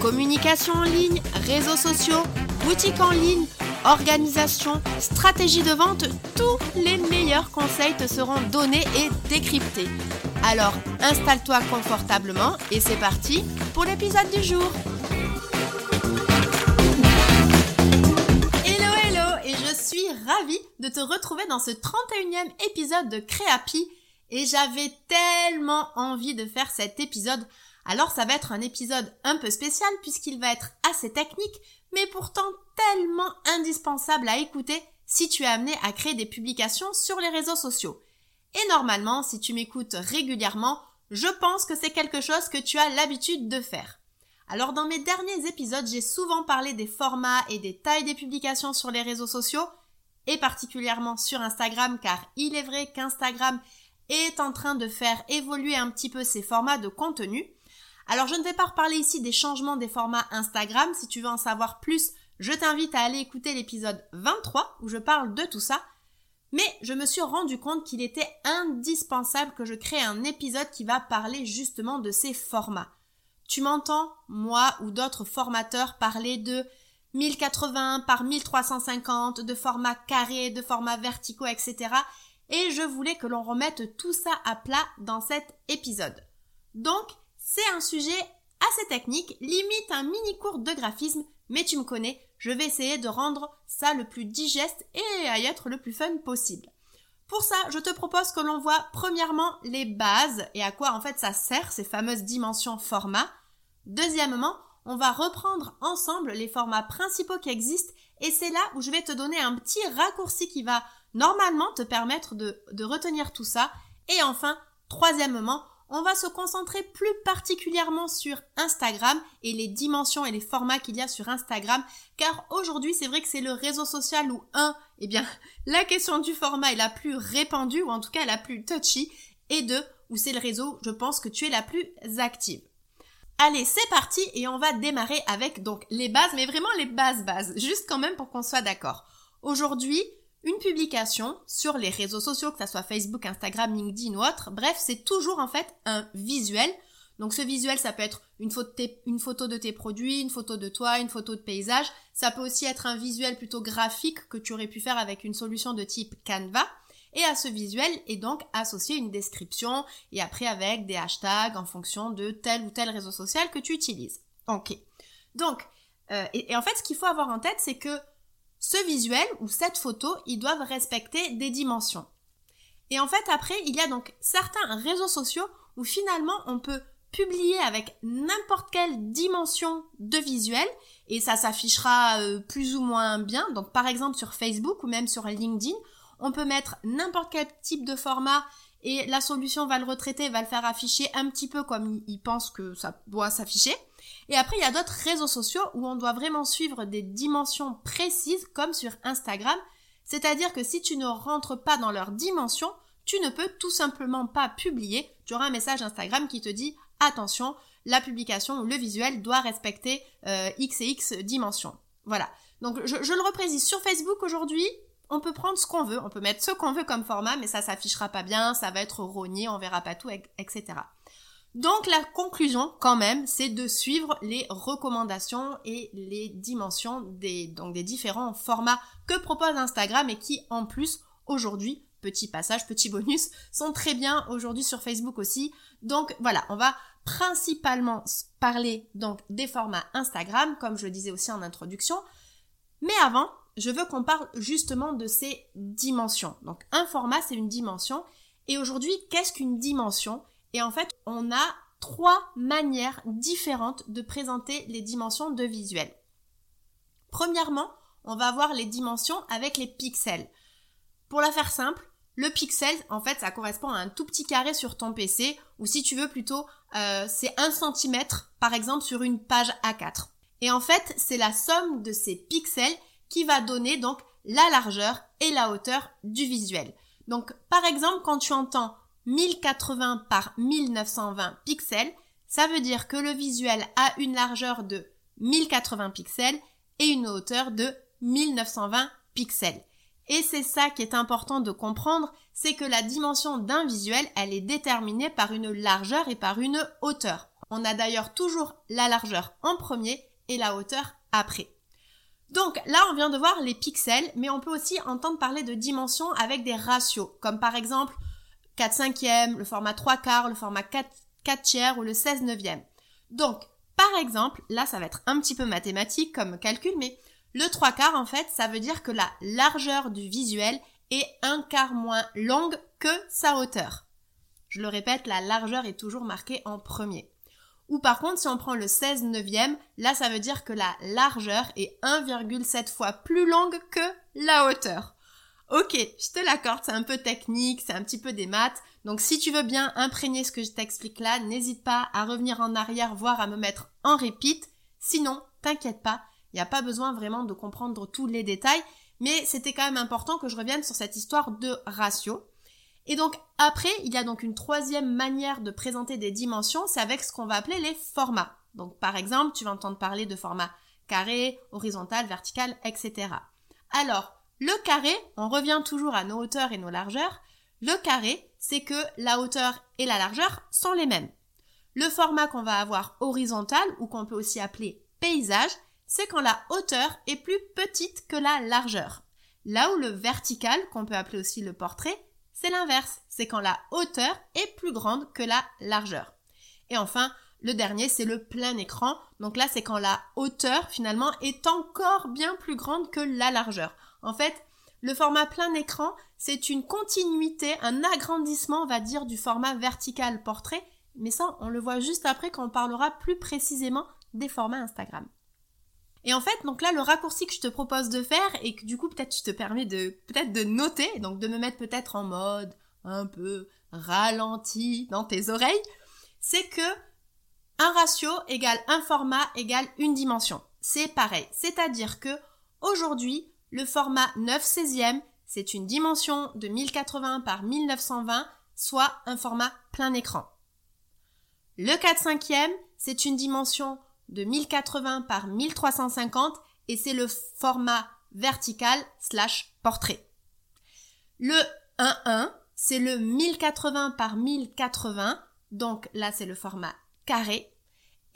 Communication en ligne, réseaux sociaux, boutique en ligne, organisation, stratégie de vente, tous les meilleurs conseils te seront donnés et décryptés. Alors installe-toi confortablement et c'est parti pour l'épisode du jour. Hello hello et je suis ravie de te retrouver dans ce 31e épisode de Créapi et j'avais tellement envie de faire cet épisode. Alors ça va être un épisode un peu spécial puisqu'il va être assez technique mais pourtant tellement indispensable à écouter si tu es amené à créer des publications sur les réseaux sociaux. Et normalement, si tu m'écoutes régulièrement, je pense que c'est quelque chose que tu as l'habitude de faire. Alors dans mes derniers épisodes, j'ai souvent parlé des formats et des tailles des publications sur les réseaux sociaux, et particulièrement sur Instagram, car il est vrai qu'Instagram est en train de faire évoluer un petit peu ses formats de contenu. Alors je ne vais pas reparler ici des changements des formats Instagram, si tu veux en savoir plus, je t'invite à aller écouter l'épisode 23 où je parle de tout ça. Mais je me suis rendu compte qu'il était indispensable que je crée un épisode qui va parler justement de ces formats. Tu m'entends, moi ou d'autres formateurs, parler de 1080 par 1350, de formats carrés, de formats verticaux, etc. Et je voulais que l'on remette tout ça à plat dans cet épisode. Donc, c'est un sujet assez technique, limite un mini cours de graphisme, mais tu me connais, je vais essayer de rendre ça le plus digeste et à y être le plus fun possible. Pour ça, je te propose que l'on voit premièrement les bases et à quoi en fait ça sert ces fameuses dimensions format. Deuxièmement, on va reprendre ensemble les formats principaux qui existent et c'est là où je vais te donner un petit raccourci qui va normalement te permettre de, de retenir tout ça. Et enfin, troisièmement, on va se concentrer plus particulièrement sur Instagram et les dimensions et les formats qu'il y a sur Instagram, car aujourd'hui c'est vrai que c'est le réseau social où un, eh bien, la question du format est la plus répandue, ou en tout cas la plus touchy, et deux, où c'est le réseau, je pense que tu es la plus active. Allez, c'est parti et on va démarrer avec donc les bases, mais vraiment les bases bases, juste quand même pour qu'on soit d'accord. Aujourd'hui, une publication sur les réseaux sociaux, que ce soit Facebook, Instagram, LinkedIn ou autre, bref, c'est toujours en fait un visuel. Donc ce visuel, ça peut être une photo, de tes, produits, une photo de toi, une photo de paysage. Ça peut aussi être un visuel plutôt graphique que tu aurais pu faire avec une solution de type Canva. Et à ce visuel est donc associé une description et après avec des hashtags en fonction de tel ou tel réseau social que tu utilises. Ok. Donc, euh, et en fait, ce qu'il faut avoir en tête, c'est que ce visuel ou cette photo, ils doivent respecter des dimensions. Et en fait, après, il y a donc certains réseaux sociaux où finalement on peut publier avec n'importe quelle dimension de visuel et ça s'affichera euh, plus ou moins bien. Donc par exemple sur Facebook ou même sur LinkedIn, on peut mettre n'importe quel type de format et la solution va le retraiter, va le faire afficher un petit peu comme il pense que ça doit s'afficher. Et après, il y a d'autres réseaux sociaux où on doit vraiment suivre des dimensions précises, comme sur Instagram. C'est-à-dire que si tu ne rentres pas dans leurs dimensions, tu ne peux tout simplement pas publier. Tu auras un message Instagram qui te dit attention, la publication ou le visuel doit respecter euh, X et X dimensions. Voilà. Donc je, le reprécise sur Facebook aujourd'hui. On peut prendre ce qu'on veut, on peut mettre ce qu'on veut comme format, mais ça s'affichera pas bien, ça va être rogné, on verra pas tout, etc. Donc la conclusion quand même, c'est de suivre les recommandations et les dimensions des, donc des différents formats que propose Instagram et qui en plus aujourd'hui, petit passage, petit bonus, sont très bien aujourd'hui sur Facebook aussi. Donc voilà, on va principalement parler donc des formats Instagram, comme je le disais aussi en introduction. Mais avant, je veux qu'on parle justement de ces dimensions. Donc un format, c'est une dimension. Et aujourd'hui, qu'est-ce qu'une dimension? Et en fait, on a trois manières différentes de présenter les dimensions de visuel. Premièrement, on va voir les dimensions avec les pixels. Pour la faire simple, le pixel, en fait, ça correspond à un tout petit carré sur ton PC, ou si tu veux plutôt, euh, c'est un centimètre, par exemple, sur une page A4. Et en fait, c'est la somme de ces pixels qui va donner donc la largeur et la hauteur du visuel. Donc, par exemple, quand tu entends 1080 par 1920 pixels, ça veut dire que le visuel a une largeur de 1080 pixels et une hauteur de 1920 pixels. Et c'est ça qui est important de comprendre, c'est que la dimension d'un visuel, elle est déterminée par une largeur et par une hauteur. On a d'ailleurs toujours la largeur en premier et la hauteur après. Donc là, on vient de voir les pixels, mais on peut aussi entendre parler de dimensions avec des ratios, comme par exemple 4 cinquièmes, le format 3 quarts, le format 4, 4 tiers ou le 16 neuvième. Donc, par exemple, là, ça va être un petit peu mathématique comme calcul, mais le 3 quarts, en fait, ça veut dire que la largeur du visuel est un quart moins longue que sa hauteur. Je le répète, la largeur est toujours marquée en premier. Ou par contre, si on prend le 16 neuvième, là ça veut dire que la largeur est 1,7 fois plus longue que la hauteur. Ok, je te l'accorde, c'est un peu technique, c'est un petit peu des maths. Donc si tu veux bien imprégner ce que je t'explique là, n'hésite pas à revenir en arrière, voire à me mettre en repeat. Sinon, t'inquiète pas, il n'y a pas besoin vraiment de comprendre tous les détails. Mais c'était quand même important que je revienne sur cette histoire de ratio. Et donc après, il y a donc une troisième manière de présenter des dimensions, c'est avec ce qu'on va appeler les formats. Donc par exemple, tu vas entendre parler de format carré, horizontal, vertical, etc. Alors, le carré, on revient toujours à nos hauteurs et nos largeurs. Le carré, c'est que la hauteur et la largeur sont les mêmes. Le format qu'on va avoir horizontal, ou qu'on peut aussi appeler paysage, c'est quand la hauteur est plus petite que la largeur. Là où le vertical, qu'on peut appeler aussi le portrait, c'est l'inverse, c'est quand la hauteur est plus grande que la largeur. Et enfin, le dernier, c'est le plein écran. Donc là, c'est quand la hauteur, finalement, est encore bien plus grande que la largeur. En fait, le format plein écran, c'est une continuité, un agrandissement, on va dire, du format vertical portrait. Mais ça, on le voit juste après quand on parlera plus précisément des formats Instagram. Et en fait, donc là, le raccourci que je te propose de faire et que du coup, peut-être tu te permets de, peut-être de noter, donc de me mettre peut-être en mode un peu ralenti dans tes oreilles, c'est que un ratio égale un format égale une dimension. C'est pareil. C'est-à-dire que aujourd'hui, le format 9 16e, c'est une dimension de 1080 par 1920, soit un format plein écran. Le 4 5e, c'est une dimension de 1080 par 1350 et c'est le format vertical slash portrait. Le 1.1, c'est le 1080 par 1080, donc là c'est le format carré.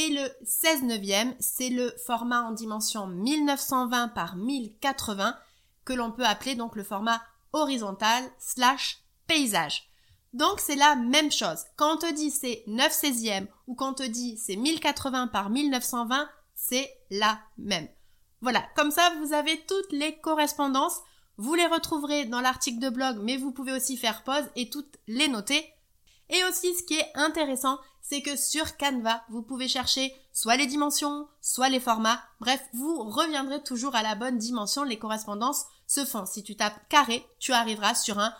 Et le 16 neuvième, c'est le format en dimension 1920 par 1080 que l'on peut appeler donc le format horizontal slash paysage. Donc c'est la même chose. Quand on te dit c'est 9 16e ou quand on te dit c'est 1080 par 1920, c'est la même. Voilà, comme ça vous avez toutes les correspondances. Vous les retrouverez dans l'article de blog, mais vous pouvez aussi faire pause et toutes les noter. Et aussi ce qui est intéressant, c'est que sur Canva, vous pouvez chercher soit les dimensions, soit les formats. Bref, vous reviendrez toujours à la bonne dimension. Les correspondances se font. Si tu tapes carré, tu arriveras sur un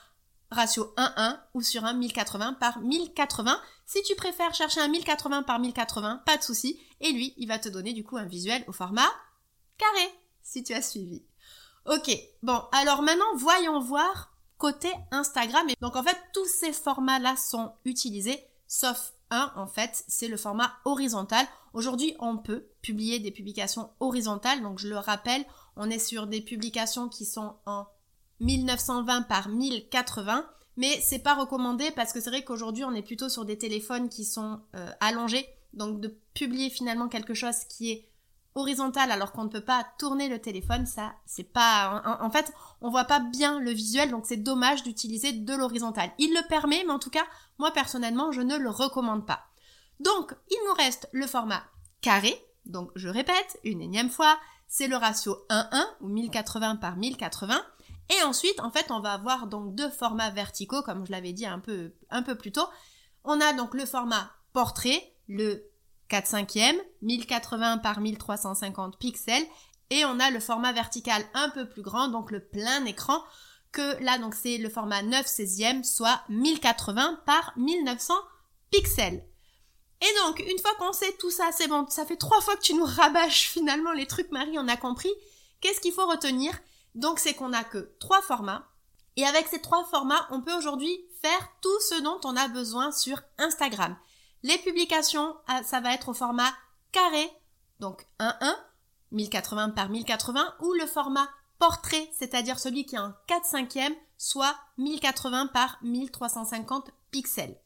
ratio 1-1 ou sur un 1080 par 1080. Si tu préfères chercher un 1080 par 1080, pas de souci. Et lui, il va te donner du coup un visuel au format carré, si tu as suivi. Ok, bon, alors maintenant, voyons voir côté Instagram. Donc en fait, tous ces formats-là sont utilisés, sauf un, en fait, c'est le format horizontal. Aujourd'hui, on peut publier des publications horizontales. Donc je le rappelle, on est sur des publications qui sont en 1920 par 1080 mais c'est pas recommandé parce que c'est vrai qu'aujourd'hui on est plutôt sur des téléphones qui sont euh, allongés donc de publier finalement quelque chose qui est horizontal alors qu'on ne peut pas tourner le téléphone ça c'est pas en, fait on voit pas bien le visuel donc c'est dommage d'utiliser de l'horizontal. Il le permet mais en tout cas moi personnellement je ne le recommande pas. Donc il nous reste le format carré. Donc je répète une énième fois c'est le ratio 1-1 ou 1080 par 1080 et ensuite, en fait, on va avoir donc deux formats verticaux, comme je l'avais dit un peu, un peu plus tôt. On a donc le format portrait, le 4 5 e 1080 par 1350 pixels, et on a le format vertical un peu plus grand, donc le plein écran, que là, donc c'est le format 9 16e, soit 1080 par 1900 pixels. Et donc, une fois qu'on sait tout ça, c'est bon, ça fait trois fois que tu nous rabâches finalement les trucs, Marie, on a compris. Qu'est-ce qu'il faut retenir? Donc, c'est qu'on n'a que trois formats. Et avec ces trois formats, on peut aujourd'hui faire tout ce dont on a besoin sur Instagram. Les publications, ah, ça va être au format carré, donc 1-1, 1080 par 1080, ou le format portrait, c'est-à-dire celui qui est en 4 5 soit 1080 par 1350 pixels.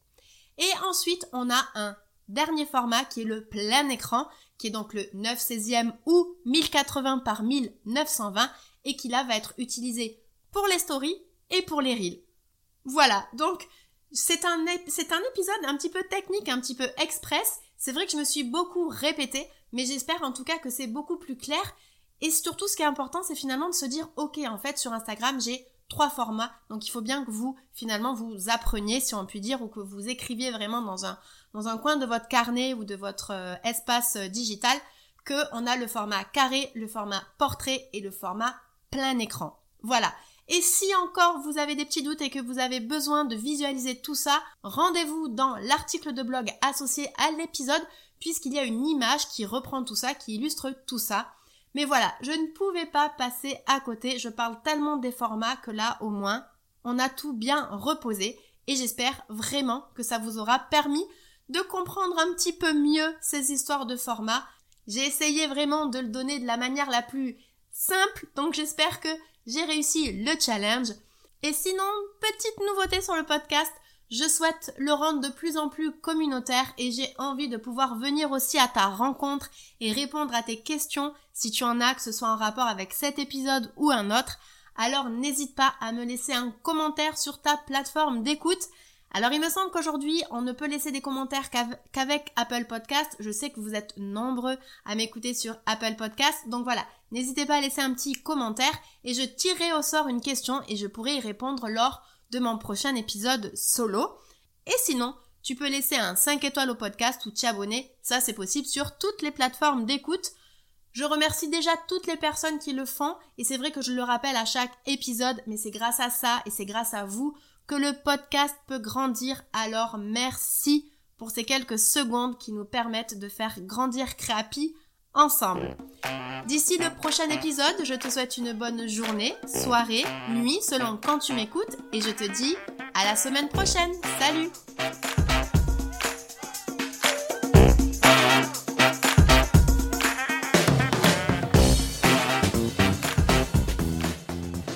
Et ensuite, on a un dernier format qui est le plein écran, qui est donc le 9 16e ou 1080 par 1920 et qui là va être utilisé pour les stories et pour les reels. Voilà, donc c'est un, c'est un épisode un petit peu technique, un petit peu express. C'est vrai que je me suis beaucoup répétée, mais j'espère en tout cas que c'est beaucoup plus clair. Et surtout, ce qui est important, c'est finalement de se dire, ok, en fait, sur Instagram, j'ai trois formats. Donc, il faut bien que vous, finalement, vous appreniez, si on peut dire, ou que vous écriviez vraiment dans un, dans un coin de votre carnet ou de votre euh, espace euh, digital, que on a le format carré, le format portrait et le format plein écran. Voilà. Et si encore vous avez des petits doutes et que vous avez besoin de visualiser tout ça, rendez-vous dans l'article de blog associé à l'épisode puisqu'il y a une image qui reprend tout ça, qui illustre tout ça. Mais voilà, je ne pouvais pas passer à côté, je parle tellement des formats que là au moins on a tout bien reposé et j'espère vraiment que ça vous aura permis de comprendre un petit peu mieux ces histoires de formats. J'ai essayé vraiment de le donner de la manière la plus simple, donc j'espère que j'ai réussi le challenge. Et sinon, petite nouveauté sur le podcast, je souhaite le rendre de plus en plus communautaire et j'ai envie de pouvoir venir aussi à ta rencontre et répondre à tes questions si tu en as, que ce soit en rapport avec cet épisode ou un autre. Alors n'hésite pas à me laisser un commentaire sur ta plateforme d'écoute. Alors il me semble qu'aujourd'hui on ne peut laisser des commentaires qu'avec Apple Podcast. Je sais que vous êtes nombreux à m'écouter sur Apple Podcast. Donc voilà, n'hésitez pas à laisser un petit commentaire et je tirerai au sort une question et je pourrai y répondre lors de mon prochain épisode solo. Et sinon, tu peux laisser un 5 étoiles au podcast ou t'abonner. Ça c'est possible sur toutes les plateformes d'écoute. Je remercie déjà toutes les personnes qui le font et c'est vrai que je le rappelle à chaque épisode, mais c'est grâce à ça et c'est grâce à vous que le podcast peut grandir. Alors merci pour ces quelques secondes qui nous permettent de faire grandir Créapi ensemble. D'ici le prochain épisode, je te souhaite une bonne journée, soirée, nuit, selon quand tu m'écoutes, et je te dis à la semaine prochaine. Salut